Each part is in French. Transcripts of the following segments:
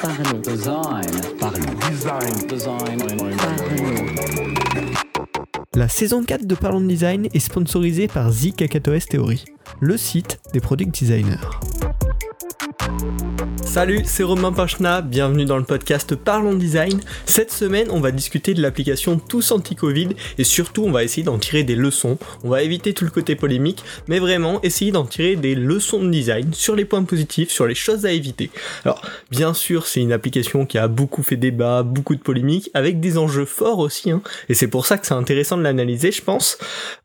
Parlons. Design. Parlons. Design. Design. Parlons. La saison 4 de Parlons Design est sponsorisée par The Kakatoes Theory, le site des product designers. Salut, c'est Romain Pachna, bienvenue dans le podcast Parlons Design. Cette semaine, on va discuter de l'application Tous Anti-Covid et surtout, on va essayer d'en tirer des leçons. On va éviter tout le côté polémique, mais vraiment essayer d'en tirer des leçons de design sur les points positifs, sur les choses à éviter. Alors, bien sûr, c'est une application qui a beaucoup fait débat, beaucoup de polémiques, avec des enjeux forts aussi, hein, et c'est pour ça que c'est intéressant de l'analyser, je pense,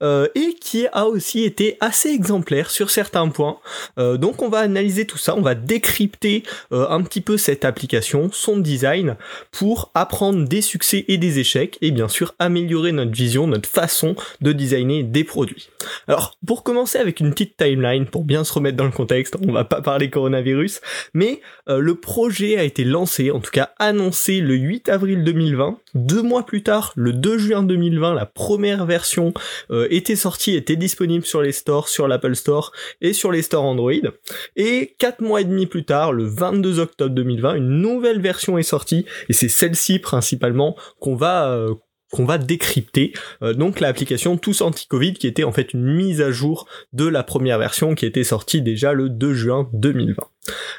euh, et qui a aussi été assez exemplaire sur certains points. Euh, donc, on va analyser tout ça, on va décrypter euh, un petit peu cette application, son design, pour apprendre des succès et des échecs, et bien sûr améliorer notre vision, notre façon de designer des produits. Alors, pour commencer avec une petite timeline, pour bien se remettre dans le contexte, on va pas parler coronavirus, mais euh, le projet a été lancé, en tout cas annoncé le 8 avril 2020. Deux mois plus tard, le 2 juin 2020, la première version euh, était sortie, était disponible sur les stores, sur l'Apple Store et sur les stores Android. Et quatre mois et demi plus tard, le 22 octobre 2020, une nouvelle version est sortie, et c'est celle-ci principalement qu'on va euh, décrypter. Euh, donc l'application Tous Anti-Covid qui était en fait une mise à jour de la première version qui était sortie déjà le 2 juin 2020.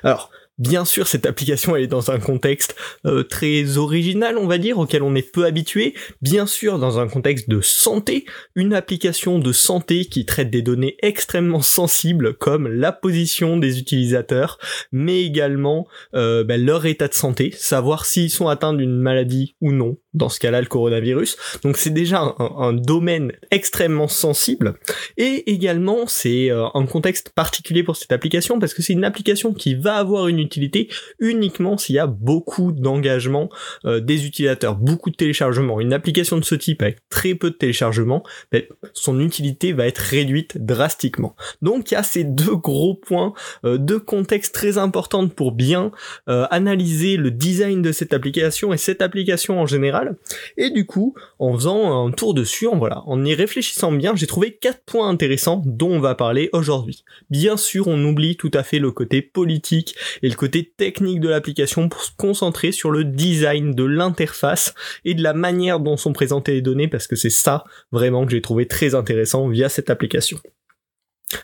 Alors, Bien sûr, cette application est dans un contexte euh, très original, on va dire, auquel on est peu habitué. Bien sûr, dans un contexte de santé, une application de santé qui traite des données extrêmement sensibles comme la position des utilisateurs, mais également euh, ben, leur état de santé, savoir s'ils sont atteints d'une maladie ou non. Dans ce cas-là, le coronavirus. Donc c'est déjà un, un, domaine extrêmement sensible. Et également, c'est euh, un contexte particulier pour cette application parce que c'est une application qui va avoir une utilité uniquement s'il y a beaucoup d'engagement euh, des utilisateurs, beaucoup de téléchargements. Une application de ce type avec très peu de téléchargements, ben, son utilité va être réduite drastiquement. Donc il y a ces deux gros points euh, de contexte très importants pour bien euh, analyser le design de cette application et cette application en général. Et du coup, en faisant un tour dessus, en voilà, en y réfléchissant bien, j'ai trouvé quatre points intéressants dont on va parler aujourd'hui. Bien sûr, on oublie tout à fait le côté politique et le côté technique de l'application pour se concentrer sur le design de l'interface et de la manière dont sont présentées les données parce que c'est ça vraiment que j'ai trouvé très intéressant via cette application.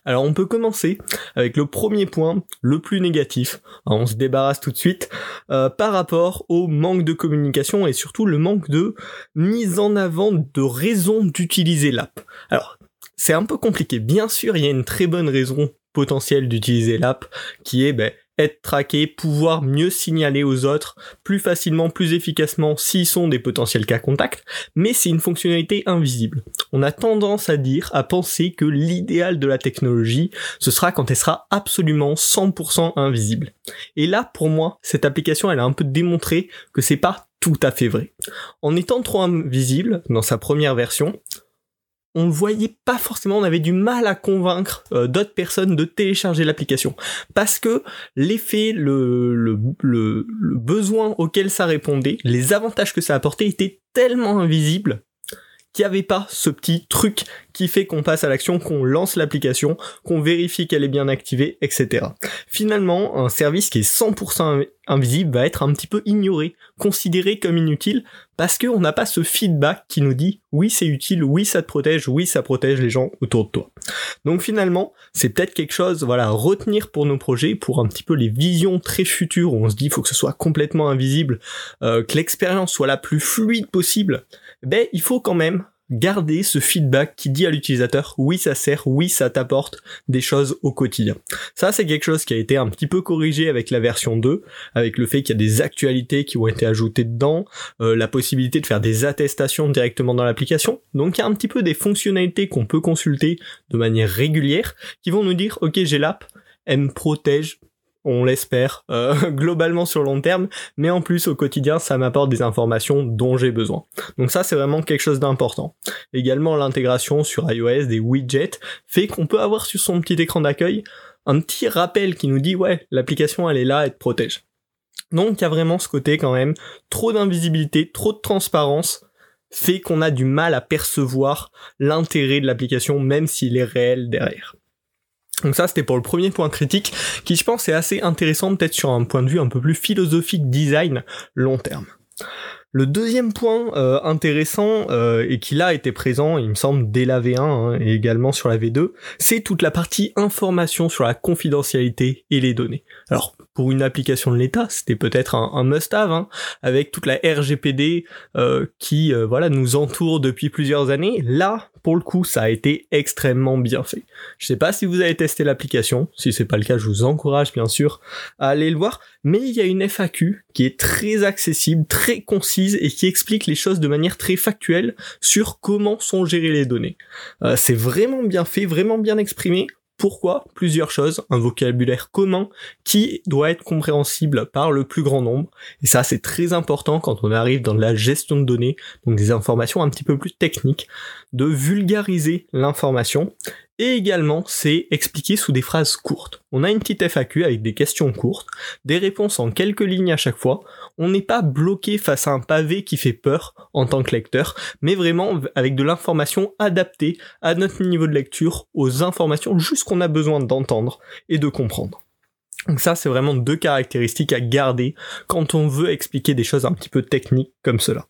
Alors on peut commencer avec le premier point, le plus négatif. on se débarrasse tout de suite euh, par rapport au manque de communication et surtout le manque de mise en avant de raison d'utiliser l'app. Alors c'est un peu compliqué. Bien sûr, il y a une très bonne raison potentielle d'utiliser l'app qui est ben, être traqué, pouvoir mieux signaler aux autres plus facilement, plus efficacement s'ils sont des potentiels cas contacts, mais c'est une fonctionnalité invisible. On a tendance à dire, à penser que l'idéal de la technologie, ce sera quand elle sera absolument 100% invisible. Et là, pour moi, cette application, elle a un peu démontré que c'est pas tout à fait vrai. En étant trop invisible dans sa première version, on ne voyait pas forcément, on avait du mal à convaincre euh, d'autres personnes de télécharger l'application. Parce que l'effet, le, besoin auquel ça répondait, les avantages que ça apportait étaient tellement invisibles qu'il n'y avait pas ce petit truc qui fait qu'on passe à l'action, qu'on lance l'application, qu'on vérifie qu'elle est bien activée, etc. Finalement, un service qui est 100% invisible va être un petit peu ignoré, considéré comme inutile, parce qu'on n'a pas ce feedback qui nous dit oui c'est utile, oui ça te protège, oui ça protège les gens autour de toi. Donc finalement, c'est peut-être quelque chose voilà, à retenir pour nos projets, pour un petit peu les visions très futures où on se dit faut que ce soit complètement invisible, euh, que l'expérience soit la plus fluide possible, ben il faut quand même garder ce feedback qui dit à l'utilisateur oui ça sert, oui ça t'apporte des choses au quotidien. Ça c'est quelque chose qui a été un petit peu corrigé avec la version 2, avec le fait qu'il y a des actualités qui ont été ajoutées dedans, euh, la possibilité de faire des attestations directement dans l'application. Donc il y a un petit peu des fonctionnalités qu'on peut consulter de manière régulière qui vont nous dire ok j'ai l'app, elle me protège on l'espère, euh, globalement sur long terme, mais en plus au quotidien ça m'apporte des informations dont j'ai besoin. Donc ça c'est vraiment quelque chose d'important. Également l'intégration sur iOS des widgets fait qu'on peut avoir sur son petit écran d'accueil un petit rappel qui nous dit ouais l'application elle est là, elle te protège. Donc il y a vraiment ce côté quand même, trop d'invisibilité, trop de transparence fait qu'on a du mal à percevoir l'intérêt de l'application même s'il est réel derrière. Donc ça, c'était pour le premier point critique, qui je pense est assez intéressant peut-être sur un point de vue un peu plus philosophique design long terme. Le deuxième point euh, intéressant euh, et qui là était présent, il me semble, dès la V1 hein, et également sur la V2, c'est toute la partie information sur la confidentialité et les données. Alors pour une application de l'État, c'était peut-être un, must-have, hein, avec toute la RGPD euh, qui voilà nous entoure depuis plusieurs années. Là, pour le coup, ça a été extrêmement bien fait. Je sais pas si vous avez testé l'application, si c'est pas le cas, je vous encourage bien sûr à aller le voir, mais il y a une FAQ qui est très accessible, très concise et qui explique les choses de manière très factuelle sur comment sont gérées les données. Euh, c'est vraiment bien fait, vraiment bien exprimé. Pourquoi Plusieurs choses, un vocabulaire commun qui doit être compréhensible par le plus grand nombre. Et ça, c'est très important quand on arrive dans la gestion de données, donc des informations un petit peu plus techniques, de vulgariser l'information et également, c'est expliqué sous des phrases courtes. On a une petite FAQ avec des questions courtes, des réponses en quelques lignes à chaque fois. On n'est pas bloqué face à un pavé qui fait peur en tant que lecteur, mais vraiment avec de l'information adaptée à notre niveau de lecture, aux informations juste qu'on a besoin d'entendre et de comprendre. Donc ça, c'est vraiment deux caractéristiques à garder quand on veut expliquer des choses un petit peu techniques comme cela.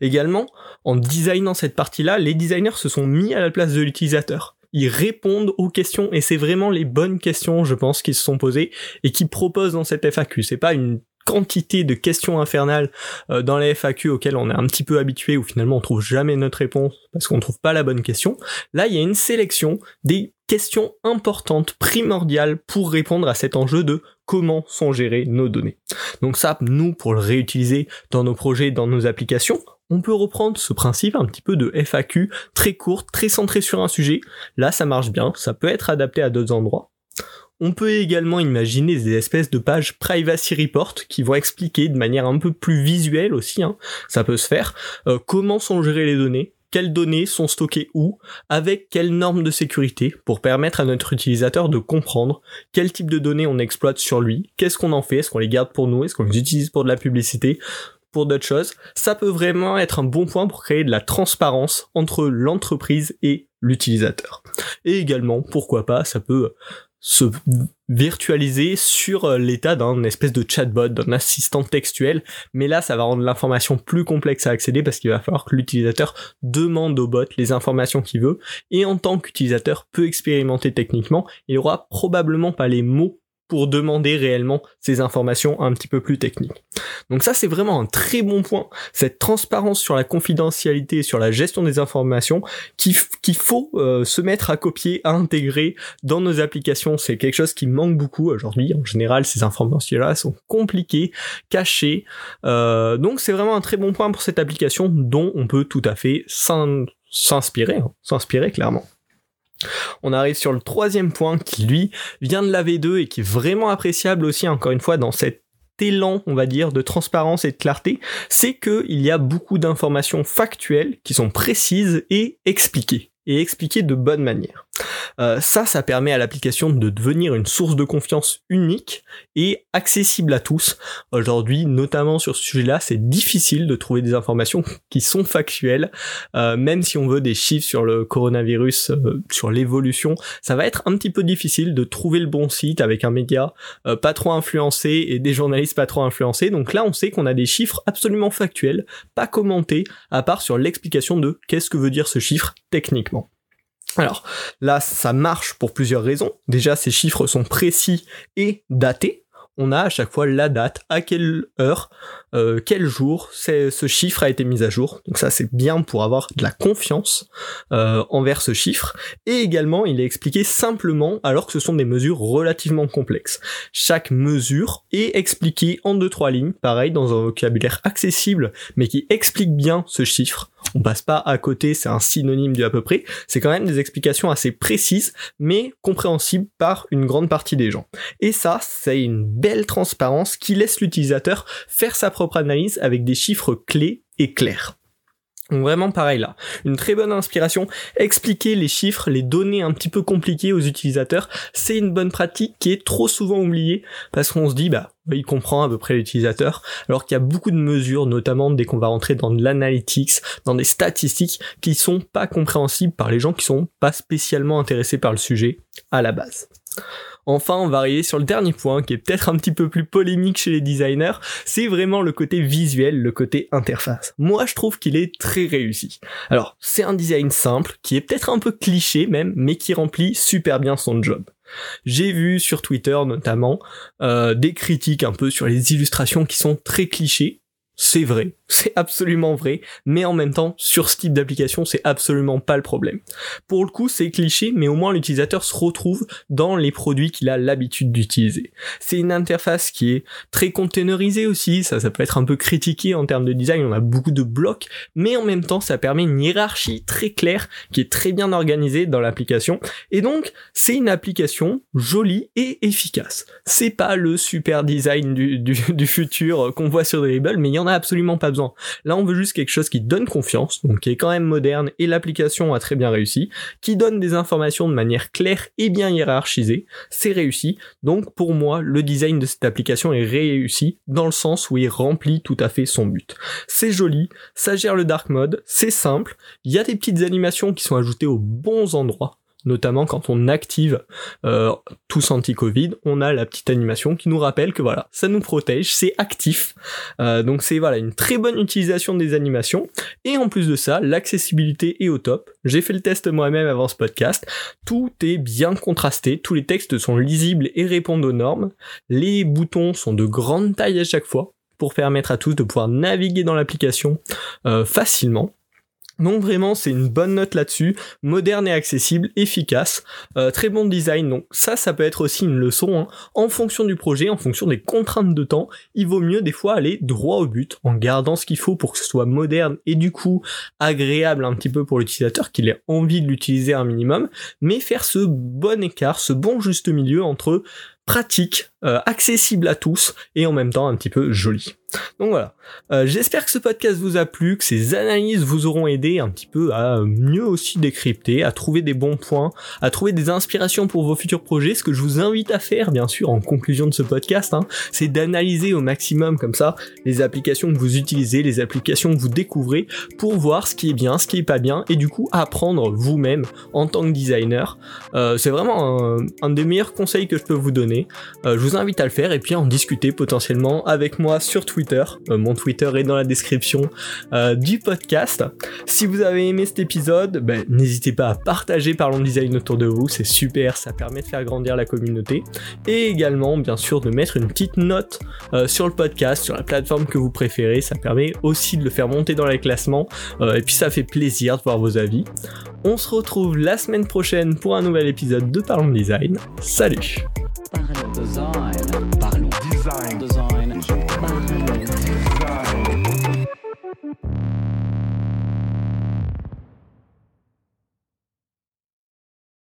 Également, en designant cette partie-là, les designers se sont mis à la place de l'utilisateur ils répondent aux questions et c'est vraiment les bonnes questions, je pense, qui se sont posées et qui proposent dans cette FAQ. C'est pas une quantité de questions infernales euh, dans les FAQ auxquelles on est un petit peu habitué où finalement on trouve jamais notre réponse parce qu'on trouve pas la bonne question. Là, il y a une sélection des questions importantes, primordiales pour répondre à cet enjeu de comment sont gérées nos données. Donc ça, nous, pour le réutiliser dans nos projets, dans nos applications, on peut reprendre ce principe un petit peu de FAQ très courte, très centré sur un sujet. Là, ça marche bien, ça peut être adapté à d'autres endroits. On peut également imaginer des espèces de pages privacy report qui vont expliquer de manière un peu plus visuelle aussi, hein, ça peut se faire, euh, comment sont gérées les données, quelles données sont stockées où, avec quelles normes de sécurité, pour permettre à notre utilisateur de comprendre quel type de données on exploite sur lui, qu'est-ce qu'on en fait, est-ce qu'on les garde pour nous, est-ce qu'on les utilise pour de la publicité, pour d'autres choses, ça peut vraiment être un bon point pour créer de la transparence entre l'entreprise et l'utilisateur. Et également, pourquoi pas, ça peut se virtualiser sur l'état d'un espèce de chatbot, d'un assistant textuel, mais là ça va rendre l'information plus complexe à accéder parce qu'il va falloir que l'utilisateur demande au bot les informations qu'il veut, et en tant qu'utilisateur peu expérimenté techniquement, il aura probablement pas les mots pour demander réellement ces informations un petit peu plus techniques. Donc ça c'est vraiment un très bon point, cette transparence sur la confidentialité sur la gestion des informations qu'il faut euh, se mettre à copier, à intégrer dans nos applications. C'est quelque chose qui manque beaucoup aujourd'hui. En général, ces informations-là sont compliquées, cachées. Euh, donc c'est vraiment un très bon point pour cette application dont on peut tout à fait s'inspirer, hein, s'inspirer clairement. On arrive sur le troisième point qui lui vient de la V2 et qui est vraiment appréciable aussi encore une fois dans cet élan, on va dire, de transparence et de clarté, c'est qu'il y a beaucoup d'informations factuelles qui sont précises et expliquées et expliquées de bonne manière. Euh, ça, ça permet à l'application de devenir une source de confiance unique et accessible à tous. Aujourd'hui, notamment sur ce sujet-là, c'est difficile de trouver des informations qui sont factuelles, euh, même si on veut des chiffres sur le coronavirus, euh, sur l'évolution, ça va être un petit peu difficile de trouver le bon site avec un média pas trop influencé et des journalistes pas trop influencés. Donc là, on sait qu'on a des chiffres absolument factuels, pas commentés, à part sur l'explication de qu'est-ce que veut dire ce chiffre techniquement. Alors là, ça marche pour plusieurs raisons. Déjà, ces chiffres sont précis et datés. On a à chaque fois la date, à quelle heure, euh, quel jour ce chiffre a été mis à jour. Donc ça c'est bien pour avoir de la confiance euh, envers ce chiffre. Et également il est expliqué simplement alors que ce sont des mesures relativement complexes. Chaque mesure est expliquée en deux trois lignes, pareil dans un vocabulaire accessible mais qui explique bien ce chiffre on passe pas à côté, c'est un synonyme du à peu près. C'est quand même des explications assez précises, mais compréhensibles par une grande partie des gens. Et ça, c'est une belle transparence qui laisse l'utilisateur faire sa propre analyse avec des chiffres clés et clairs. Donc vraiment pareil là, une très bonne inspiration. Expliquer les chiffres, les données un petit peu compliquées aux utilisateurs, c'est une bonne pratique qui est trop souvent oubliée parce qu'on se dit bah il comprend à peu près l'utilisateur, alors qu'il y a beaucoup de mesures, notamment dès qu'on va rentrer dans de l'analytics, dans des statistiques, qui sont pas compréhensibles par les gens qui sont pas spécialement intéressés par le sujet à la base. Enfin, on va arriver sur le dernier point qui est peut-être un petit peu plus polémique chez les designers, c'est vraiment le côté visuel, le côté interface. Moi, je trouve qu'il est très réussi. Alors, c'est un design simple, qui est peut-être un peu cliché même, mais qui remplit super bien son job. J'ai vu sur Twitter notamment euh, des critiques un peu sur les illustrations qui sont très clichés, c'est vrai, c'est absolument vrai, mais en même temps, sur ce type d'application, c'est absolument pas le problème. Pour le coup, c'est cliché, mais au moins l'utilisateur se retrouve dans les produits qu'il a l'habitude d'utiliser. C'est une interface qui est très containerisée aussi, ça, ça peut être un peu critiqué en termes de design, on a beaucoup de blocs, mais en même temps, ça permet une hiérarchie très claire, qui est très bien organisée dans l'application, et donc, c'est une application jolie et efficace. C'est pas le super design du, futur qu'on voit sur Dribble, mais il y en a absolument pas besoin. Là, on veut juste quelque chose qui donne confiance, donc qui est quand même moderne et l'application a très bien réussi, qui donne des informations de manière claire et bien hiérarchisée. C'est réussi. Donc, pour moi, le design de cette application est réussi dans le sens où il remplit tout à fait son but. C'est joli, ça gère le dark mode, c'est simple, il y a des petites animations qui sont ajoutées aux bons endroits notamment quand on active euh, tous anti-Covid, on a la petite animation qui nous rappelle que voilà, ça nous protège, c'est actif. Euh, donc c'est voilà une très bonne utilisation des animations. Et en plus de ça, l'accessibilité est au top. J'ai fait le test moi-même avant ce podcast. Tout est bien contrasté, tous les textes sont lisibles et répondent aux normes. Les boutons sont de grande taille à chaque fois pour permettre à tous de pouvoir naviguer dans l'application euh, facilement. Donc vraiment c'est une bonne note là-dessus, moderne et accessible, efficace, euh, très bon design. Donc ça, ça peut être aussi une leçon. Hein. En fonction du projet, en fonction des contraintes de temps, il vaut mieux des fois aller droit au but, en gardant ce qu'il faut pour que ce soit moderne et du coup agréable un petit peu pour l'utilisateur, qu'il ait envie de l'utiliser un minimum, mais faire ce bon écart, ce bon juste milieu entre pratique, euh, accessible à tous et en même temps un petit peu joli. Donc voilà. Euh, j'espère que ce podcast vous a plu, que ces analyses vous auront aidé un petit peu à mieux aussi décrypter, à trouver des bons points, à trouver des inspirations pour vos futurs projets. Ce que je vous invite à faire, bien sûr, en conclusion de ce podcast, hein, c'est d'analyser au maximum comme ça les applications que vous utilisez, les applications que vous découvrez, pour voir ce qui est bien, ce qui est pas bien, et du coup apprendre vous-même en tant que designer. Euh, c'est vraiment un, un, des meilleurs conseils que je peux vous donner. Euh, je vous invite à le faire et puis en discuter potentiellement avec moi sur Twitter euh, mon Twitter est dans la description euh, du podcast. Si vous avez aimé cet épisode, ben, n'hésitez pas à partager Parlons Design autour de vous, c'est super, ça permet de faire grandir la communauté. Et également, bien sûr, de mettre une petite note euh, sur le podcast, sur la plateforme que vous préférez, ça permet aussi de le faire monter dans les classements. et puis ça fait plaisir de voir vos avis. On se retrouve la semaine prochaine pour un nouvel épisode de Parlons Design. Salut.